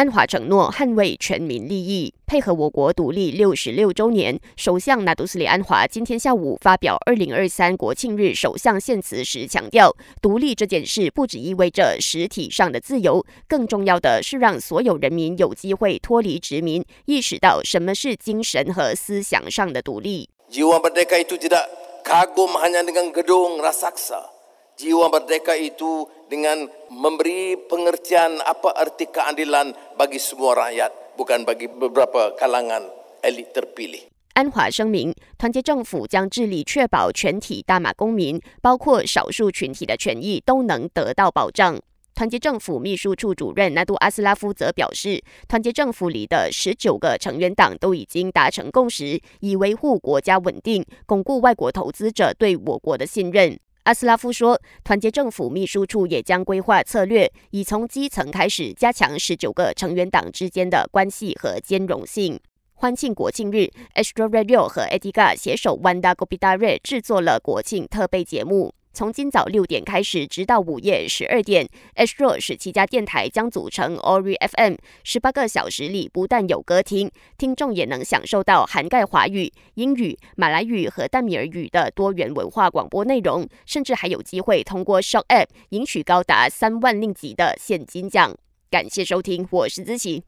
安华承诺捍卫全民利益，配合我国独立六十六周年。首相纳杜斯里安华今天下午发表二零二三国庆日首相献词时强调，独立这件事不只意味着实体上的自由，更重要的是让所有人民有机会脱离殖民，意识到什么是精神和思想上的独立。Jiwa merdeka itu tidak kagum hanya dengan gedung raksasa. Jiwa merdeka itu dengan memberi pengertian apa arti keadilan bagi semua rakyat, bukan bagi beberapa kalangan elit terpilih. 安华声明，团结政府将致力确保全体大马公民，包括少数群体的权益都能得到保障。团结政府秘书处主任纳杜阿斯拉夫则表示，团结政府里的十九个成员党都已经达成共识，以维护国家稳定，巩固外国投资者对我国的信任。阿斯拉夫说，团结政府秘书处也将规划策略，以从基层开始加强十九个成员党之间的关系和兼容性。欢庆国庆日，Astro Radio 和 Ediga 携手 Wanda Gobidare 制作了国庆特备节目。从今早六点开始，直到午夜十二点，H 若十七家电台将组成 Ori FM，十八个小时里不但有歌听，听众也能享受到涵盖华语、英语、马来语和淡米尔语的多元文化广播内容，甚至还有机会通过 Shock App 赢取高达三万令吉的现金奖。感谢收听，我是子琪。